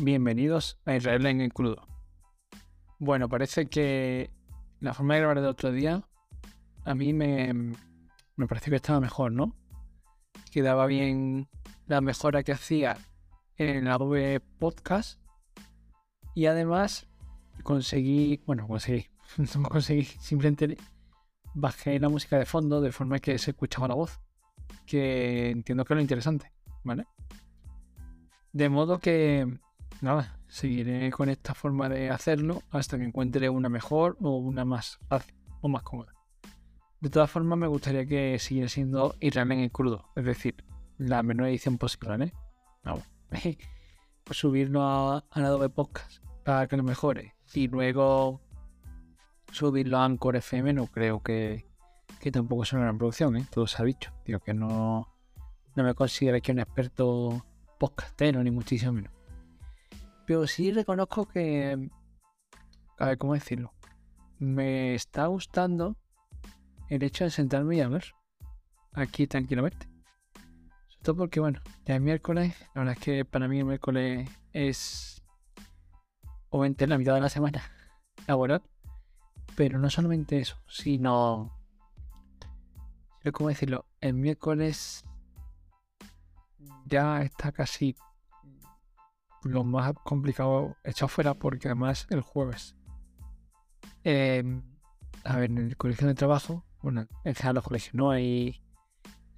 Bienvenidos a Israel en el crudo. Bueno, parece que la forma de grabar del otro día a mí me, me pareció que estaba mejor, ¿no? Quedaba bien la mejora que hacía en la web podcast y además conseguí, bueno, conseguí, no conseguí, simplemente bajé la música de fondo de forma que se escuchaba la voz, que entiendo que es lo interesante, ¿vale? De modo que nada, seguiré con esta forma de hacerlo hasta que encuentre una mejor o una más fácil o más cómoda. De todas formas, me gustaría que siguiera siendo Israel en crudo, es decir, la menor edición posible, ¿eh? Vamos. pues subirlo a, a Adobe Podcast para que lo mejore y luego subirlo a Anchor FM no creo que, que tampoco sea una gran producción, ¿eh? Todo se ha dicho. Digo que no, no me considero que un experto podcastero, ni muchísimo menos. Pero sí reconozco que. A ver, ¿cómo decirlo? Me está gustando el hecho de sentarme y hablar aquí tranquilamente. Sobre todo porque, bueno, ya es miércoles. La verdad es que para mí el miércoles es. Obviamente la mitad de la semana laboral. Pero no solamente eso, sino. ¿Cómo decirlo? El miércoles ya está casi lo más complicado echado fuera porque además el jueves. Em, a ver, en el colegio de trabajo, bueno, en general los colegios no hay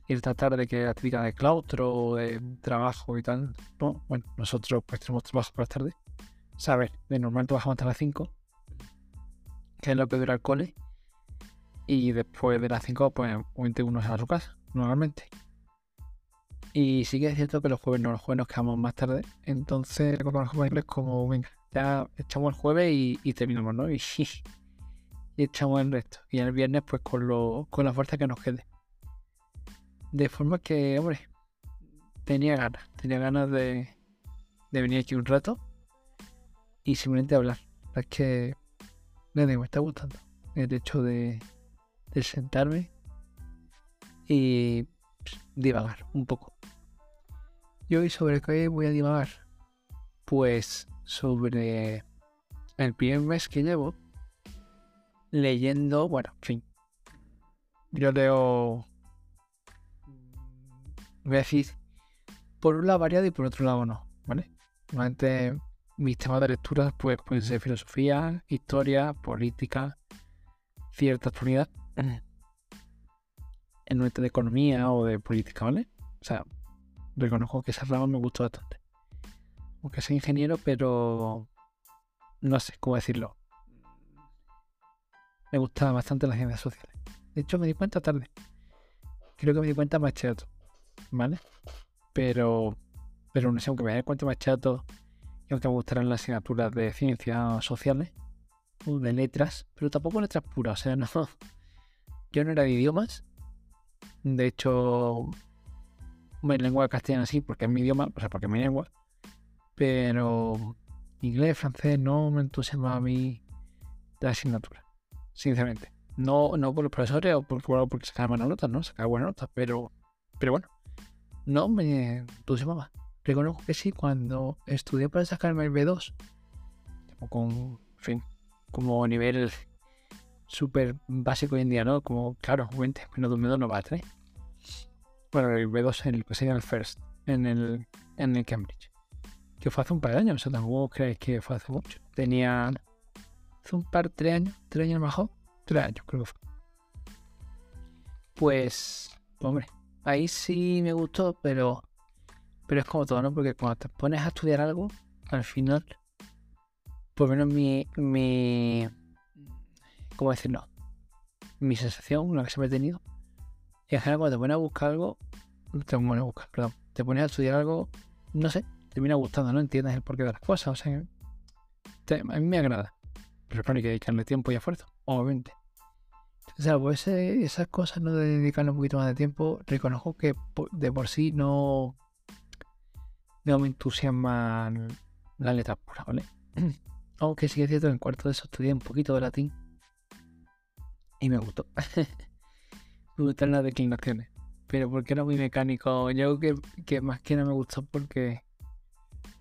ir tratar de que la típica de claustro o de trabajo y tal. No, bueno, nosotros pues tenemos trabajo por las tardes. O de normal trabajamos hasta las 5, que es lo que dura el cole. Y después de las 5, pues obviamente uno se a su casa, normalmente. Y sí que es cierto que los jueves no, los jueves nos quedamos más tarde. Entonces, con los jueves como, venga, ya echamos el jueves y, terminamos, ¿no? Y, y, echamos el resto. Y el viernes, pues con, lo, con la fuerza que nos quede. De forma que, hombre, tenía ganas, tenía ganas de, venir aquí un rato y simplemente hablar. Es que me está gustando el hecho de, sentarme y divagar un poco. ¿Y hoy sobre qué voy a divagar? Pues sobre el primer mes que llevo leyendo, bueno, en fin. Yo leo, voy a decir, por un lado variado y por otro lado no, ¿vale? Normalmente mis temas de lectura pues, pueden ser filosofía, historia, política, cierta actualidad, en nuestra de economía o de política, ¿vale? O sea, reconozco que esa rama me gustó bastante. Aunque soy ingeniero, pero no sé cómo decirlo. Me gustaba bastante las ciencias sociales. De hecho, me di cuenta tarde. Creo que me di cuenta más chato. ¿Vale? Pero, pero no sé, aunque me di cuenta más chato y aunque me gustaran las asignaturas de ciencias sociales o de letras, pero tampoco letras puras. O sea, no. Yo no era de idiomas. De hecho, en lengua castellana sí, porque es mi idioma, o sea, porque es mi lengua. Pero inglés, francés no me entusiasma a mí la asignatura, sinceramente. No, no por los profesores o porque, bueno, porque sacaba buenas notas, ¿no? Sacaba buenas notas, pero, pero bueno, no me entusiasmaba. Reconozco que sí, cuando estudié para sacarme el B2, con, en fin, como nivel súper básico hoy en día, ¿no? Como, claro, obviamente, menos de un B2 no va a traer bueno, el B2 en el que sería el First, en el, en el Cambridge. Que fue hace un par de años, o sea, tampoco creéis que fue hace mucho. Tenía hace un par, tres años, tres años mejor, tres años creo que fue. Pues, hombre, ahí sí me gustó, pero, pero es como todo, ¿no? Porque cuando te pones a estudiar algo, al final, por lo menos mi, mi, ¿cómo decirlo? Mi sensación, la que se me ha tenido, y en general, cuando te pones a buscar algo, te pones a buscar, perdón, te pones a estudiar algo, no sé, te termina gustando, no entiendes el porqué de las cosas, o sea, a mí me agrada. Pero claro, hay que dedicarle tiempo y esfuerzo, obviamente. O sea, pues esas cosas, no de dedicarle un poquito más de tiempo, reconozco que de por sí no, no me entusiasman las letras puras, ¿vale? Aunque sí es cierto que en cuarto de eso estudié un poquito de latín y me gustó. me gustan las declinaciones. Pero porque era muy mecánico. Yo creo que, que más que nada me gustó porque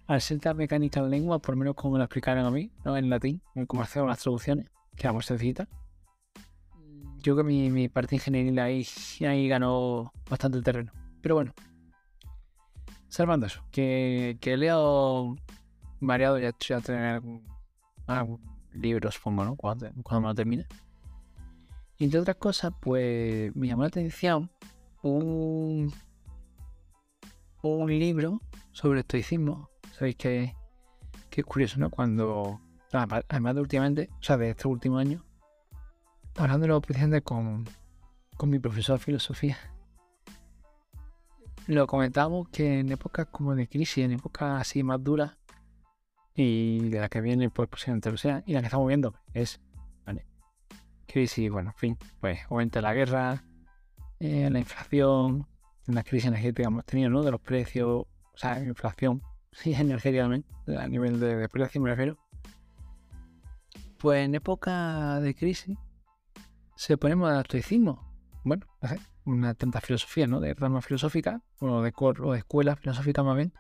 al ser tan mecánica en lengua, por lo menos como lo explicaron a mí, ¿no? En latín, como hacemos las traducciones, que era sencillita. Yo creo que mi, mi parte ingenieril ahí, ahí ganó bastante terreno. Pero bueno, salvando eso, que, que he leído variado, ya, ya tener algún, libro, supongo, ¿no? Cuando, cuando me lo termine. Y entre otras cosas, pues me llamó la atención un, un libro sobre estoicismo. Sabéis que, que es curioso, ¿no? Cuando, además de últimamente, o sea, de este último año, hablando lo precisamente con, con mi profesor de filosofía, lo comentamos que en épocas como de crisis, en épocas así más duras, y de la que viene, pues posiblemente lo sea, y la que estamos viendo es. Crisis, bueno, en fin, pues obviamente la guerra, eh, la inflación, las crisis energéticas hemos tenido, ¿no? De los precios, o sea, inflación, sí, energéticamente, a nivel de, de precio me refiero. Pues en época de crisis se ponemos al estoicismo. Bueno, una tanta filosofía, ¿no? De rama filosófica, o de, o de escuela filosófica más bien.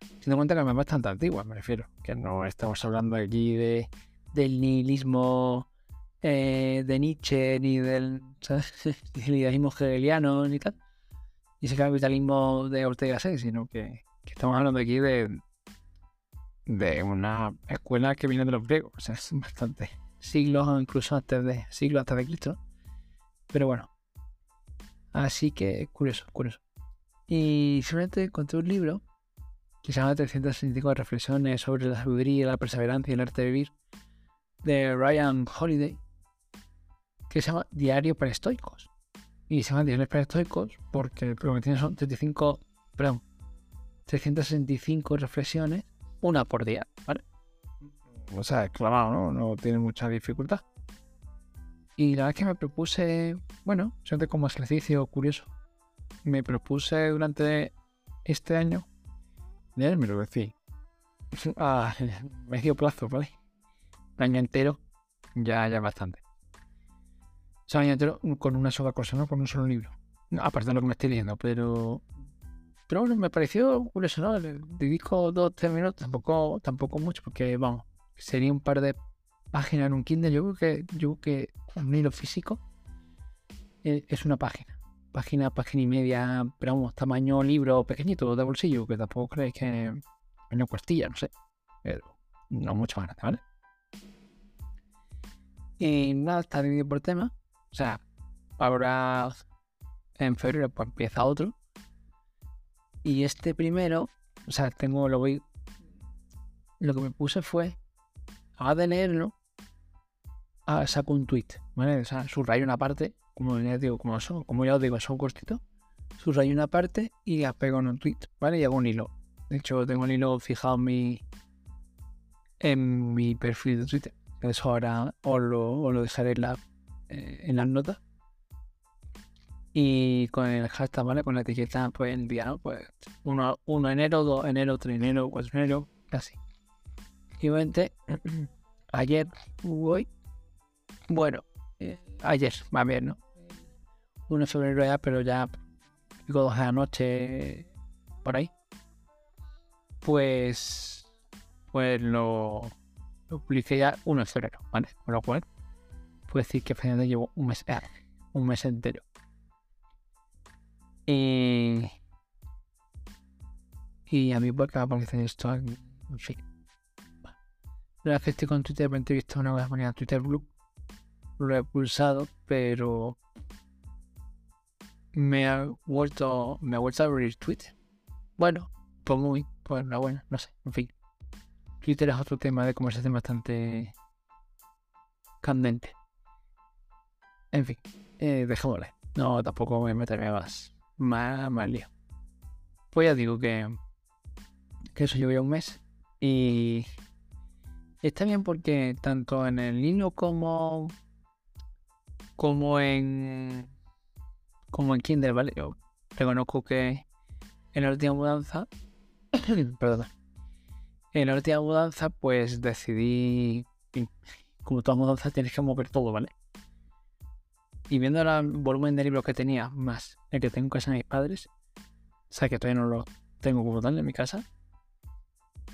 Teniendo en cuenta que es bastante antigua, me refiero. Que no estamos hablando aquí de, del nihilismo eh, de Nietzsche, ni del, idealismo hegeliano, ni tal. Ni ese capitalismo de Ortega Gasset, sino que, estamos hablando aquí de, de una escuela que viene de los griegos. O sea, es bastante siglos incluso antes de siglos antes de Cristo. Pero bueno. Así que curioso, curioso. Y simplemente encontré un libro que se llama 365 reflexiones sobre la sabiduría, la perseverancia y el arte de vivir de Ryan Holiday que se llama Diario para Estoicos. Y se llama Diario para Estoicos porque lo que tiene son 35, perdón, 365 reflexiones, una por día, ¿vale? O sea, exclamado, ¿no? No tiene mucha dificultad. Y la verdad es que me propuse, bueno, siempre como ejercicio curioso, me propuse durante este año me lo decía a medio plazo, ¿vale? Un año entero, ya, ya bastante. Entero con una sola cosa, ¿no? Con un solo libro. aparte de lo que me estoy leyendo, pero. Pero me pareció curioso, ¿no? Le dedico dos, tres minutos, tampoco, tampoco mucho, porque vamos, sería un par de páginas en un Kindle. Yo creo que, yo creo que un libro físico eh, es una página página, página y media, pero vamos, tamaño libro pequeñito de bolsillo, que tampoco creéis que una cuestilla, no sé, pero no mucho más grande, ¿vale? Y nada, está dividido por tema, sea, ahora en febrero pues empieza otro, y este primero, o sea, tengo, lo voy, lo que me puse fue, a de leerlo, a, saco un tweet, ¿vale? O sea, subrayo una parte como ya digo, como, son, como ya os digo, son cortitos, subrayo una parte y la pego en un tweet, ¿vale? Y hago un hilo. De hecho, tengo el hilo fijado en mi, en mi perfil de Twitter. Eso ahora os lo, lo dejaré en, la, eh, en las notas. Y con el hashtag, ¿vale? Con la etiqueta, pues ¿no? Pues 1, 1 enero, 2 enero, 3 enero, 4 enero, casi. Y obviamente, ayer, hoy, bueno, eh, ayer, va bien, ¿no? 1 de febrero ya, pero ya digo dos de la noche por ahí. Pues pues lo, lo publiqué ya 1 de febrero, ¿vale? Con lo cual puedo decir que finalmente llevo un mes, eh, un mes entero. Y, y a mí pues que aparecer esto en, fin. La verdad que estoy con Twitter, he visto una vez manera Twitter Blue. Lo he pulsado, pero me ha vuelto, me ha vuelto a abrir Twitter. Bueno, pues muy, pues la buena, no sé, en fin. Twitter es otro tema de conversación bastante candente. En fin, eh, dejémosle. No, tampoco me meteré más, más, más lío. Pues ya digo que, que eso lleva un mes y está bien porque tanto en el hilo como como en como en Kindle, ¿vale? Yo reconozco que en la última mudanza, perdón, en la última mudanza, pues decidí, como toda mudanza, tienes que mover todo, ¿vale? Y viendo el volumen de libros que tenía, más el que tengo en casa de mis padres, o sea que todavía no lo tengo como tal en mi casa,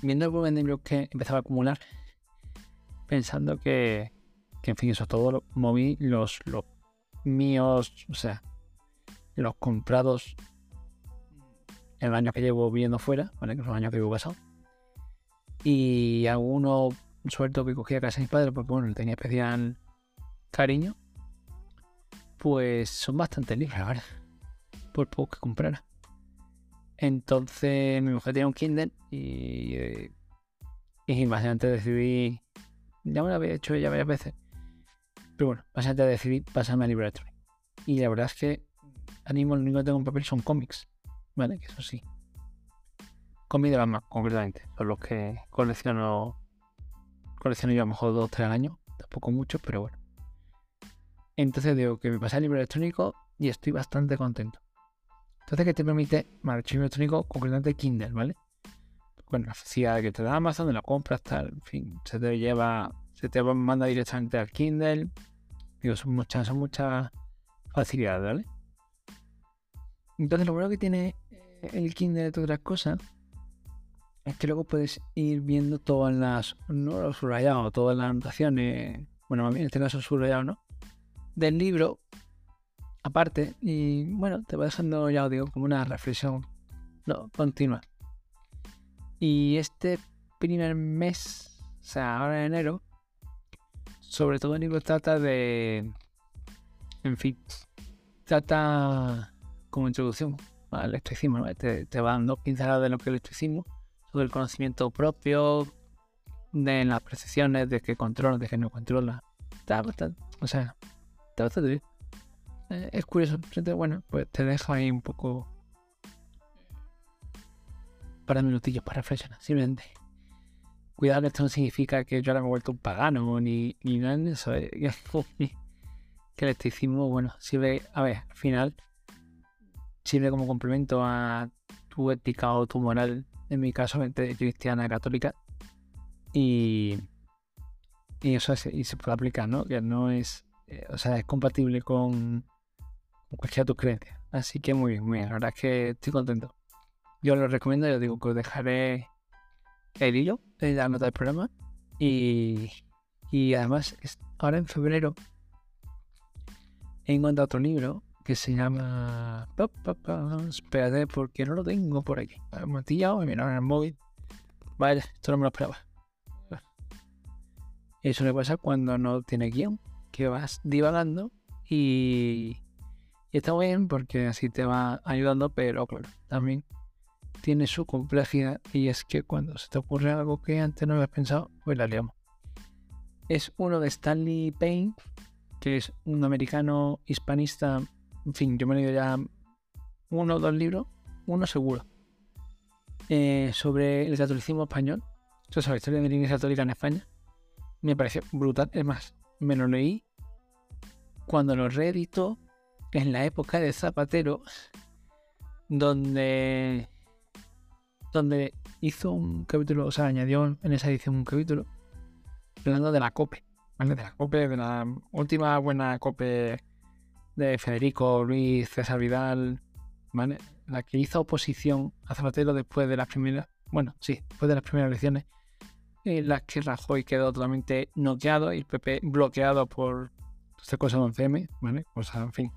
viendo el volumen de libros que empezaba a acumular, pensando que, que en fin, eso todo lo moví los, los míos, o sea, los comprados el año que llevo viviendo fuera, ¿vale? Que son los años que vivo pasado. Y algunos suelto que cogía a casa de mis padres porque, bueno, tenía especial cariño. Pues son bastante libres ahora. Por poco que comprara. Entonces mi mujer tenía un Kindle y, eh, y básicamente decidí, ya me lo había hecho ya varias veces, pero bueno, básicamente decidí pasarme al libro electrónico. Y la verdad es que animo, lo único que tengo en papel son cómics, ¿vale? Que eso sí. Cómics de Batman, concretamente, son los que colecciono, colecciono yo a lo mejor dos o tres al año, tampoco mucho, pero bueno. Entonces digo que me pasé al libro electrónico y estoy bastante contento. Entonces, ¿qué te permite? archivo electrónico concretamente Kindle, ¿vale? Bueno, la facilidad que te da Amazon, de la compras, tal, en fin, se te lleva, se te manda directamente al Kindle. Digo, son muchas, son muchas facilidades, ¿vale? Entonces, lo bueno que tiene eh, el Kindle de las cosas es que luego puedes ir viendo todas las, no los subrayados, todas las anotaciones, bueno, más bien en este caso subrayado, ¿no? Del libro aparte y bueno, te va dejando, ya os digo, como una reflexión no, continua. Y este primer mes, o sea, ahora en enero, sobre todo el libro trata de, en fin, trata como introducción al electricismo, ¿no? te, te va dando pinceladas de lo que es el electricismo, sobre el conocimiento propio, de las percepciones, de qué controla, de qué no controla. Está bastante, o sea, Eh, es curioso. Bueno, pues te dejo ahí un poco. Para minutillos para reflexionar. Simplemente. Cuidado, esto no significa que yo ahora me he vuelto un pagano ni, ni nada de eso. Eh. que el esteticismo, bueno, sirve. A ver, al final. Sirve como complemento a tu ética o tu moral. En mi caso, cristiana católica. Y. Y eso y se puede aplicar, ¿no? Que no es. Eh, o sea, es compatible con cualquiera tus creencias. Así que muy bien, muy bien. La verdad es que estoy contento. Yo lo recomiendo, yo digo que os dejaré el hilo de la nota del programa. Y, y además, ahora en febrero he encontrado otro libro que se llama. Espérate, porque no lo tengo por aquí. Me miraron en el móvil. Vaya, esto no me lo esperaba. Eso le pasa cuando no tiene guion, que vas divagando y, está bien porque así te va ayudando, pero claro, también tiene su complejidad y es que cuando se te ocurre algo que antes no habías pensado, pues la liamos. Es uno de Stanley Payne, que es un americano hispanista. En fin, yo me he leído ya uno o dos libros, uno seguro, eh, sobre el catolicismo español. Es la historia de la Iglesia Católica en España. Me pareció brutal. Es más, me lo leí cuando lo reeditó en la época de Zapatero, donde, donde hizo un capítulo, o sea, añadió en esa edición un capítulo hablando de la COPE, ¿vale? De la COPE, de la última buena COPE de Federico Luis César Vidal, ¿vale? La que hizo oposición a Zapatero después de las primeras, bueno, sí, después de las primeras elecciones, en las que Rajoy quedó totalmente noqueado y el PP bloqueado por esta cosa de 11M, ¿vale? O sea, en fin,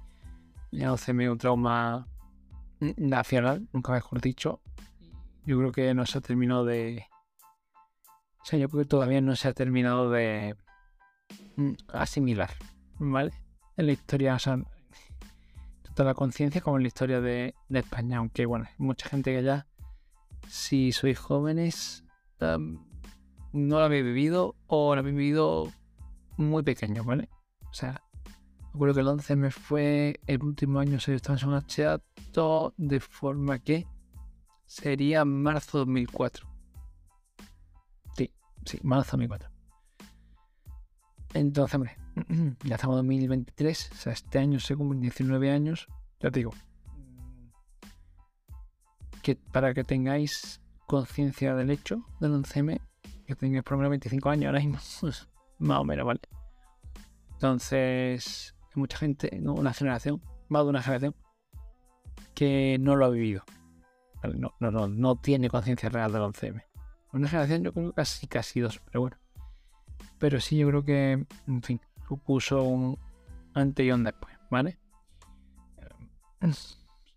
ya no un trauma nacional, nunca mejor dicho. Yo creo que no se ha terminado de. O sea, yo creo que todavía no se ha terminado de mm, asimilar, ¿vale? En la historia, o sea, tanto la conciencia como en la historia de, España, aunque bueno, hay mucha gente que ya, si sois jóvenes, no lo habéis vivido o lo habéis vivido muy pequeño, ¿vale? O sea, Recuerdo que el 11 me fue el último año se en todo de forma que sería marzo 2004. Sí, sí, marzo 2004. Entonces, hombre, ya estamos en 2023, o sea, este año se cumplen 19 años. Ya te digo, que para que tengáis conciencia del hecho del 11M, que tengáis por lo menos 25 años ahora mismo, más o menos, ¿vale? Entonces, mucha gente, una generación, más de una generación, que no lo ha vivido. No, no, no, no tiene conciencia real del 11M. Una generación, yo creo casi, casi dos, pero bueno. Pero sí, yo creo que, en fin, supuso un antes y un después, ¿vale?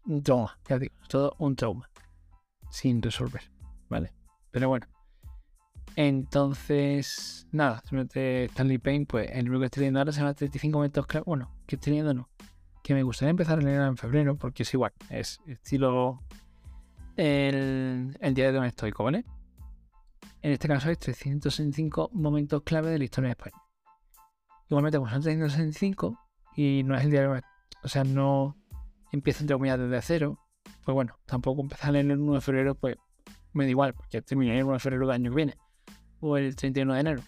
Un trauma, ya digo, todo un trauma. Sin resolver, ¿vale? Pero bueno. Entonces, nada, simplemente Stanley Payne, pues el libro que estoy leyendo ahora se llama 35 momentos clave. Bueno, que estoy leyendo no. Que me gustaría empezar a leer en febrero, porque es igual, es estilo el, el diario de un estoico, ¿vale? En este caso hay 365 momentos clave de la historia de España. Igualmente, como son 365 y no es el diario, o sea, no empieza entre comillas desde cero, pues bueno, tampoco empezar en el 1 de febrero, pues me da igual, porque terminé el 1 de febrero del año que viene, o el 31 de enero.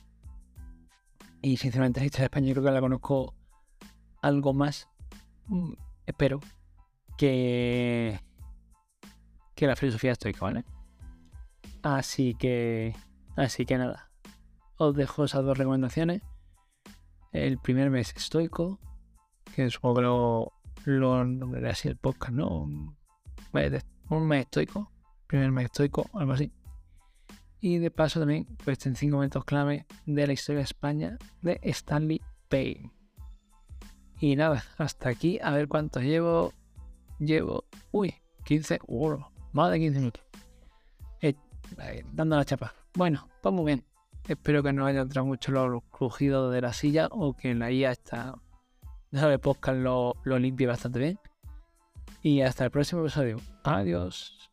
Y sinceramente, la historia de España creo que la conozco algo más, mm, espero, que, que la filosofía estoica, ¿vale? Así que, así que nada, os dejo esas dos recomendaciones. El primer mes estoico, que supongo que lo, lo nombraré así el podcast, ¿no? Un mes, estoico, primer mes estoico, algo así. Y de paso también, pues en cinco momentos clave de la historia de España de Stanley Payne. Y nada, hasta aquí, a ver cuántos llevo. Llevo, uy, 15, uh, más de 15 minutos dando la chapa. Bueno, pues muy bien. Espero que no haya entrado mucho los crujidos de la silla o que la IA está. de podcast lo, lo limpie bastante bien. Y hasta el próximo episodio. Adiós.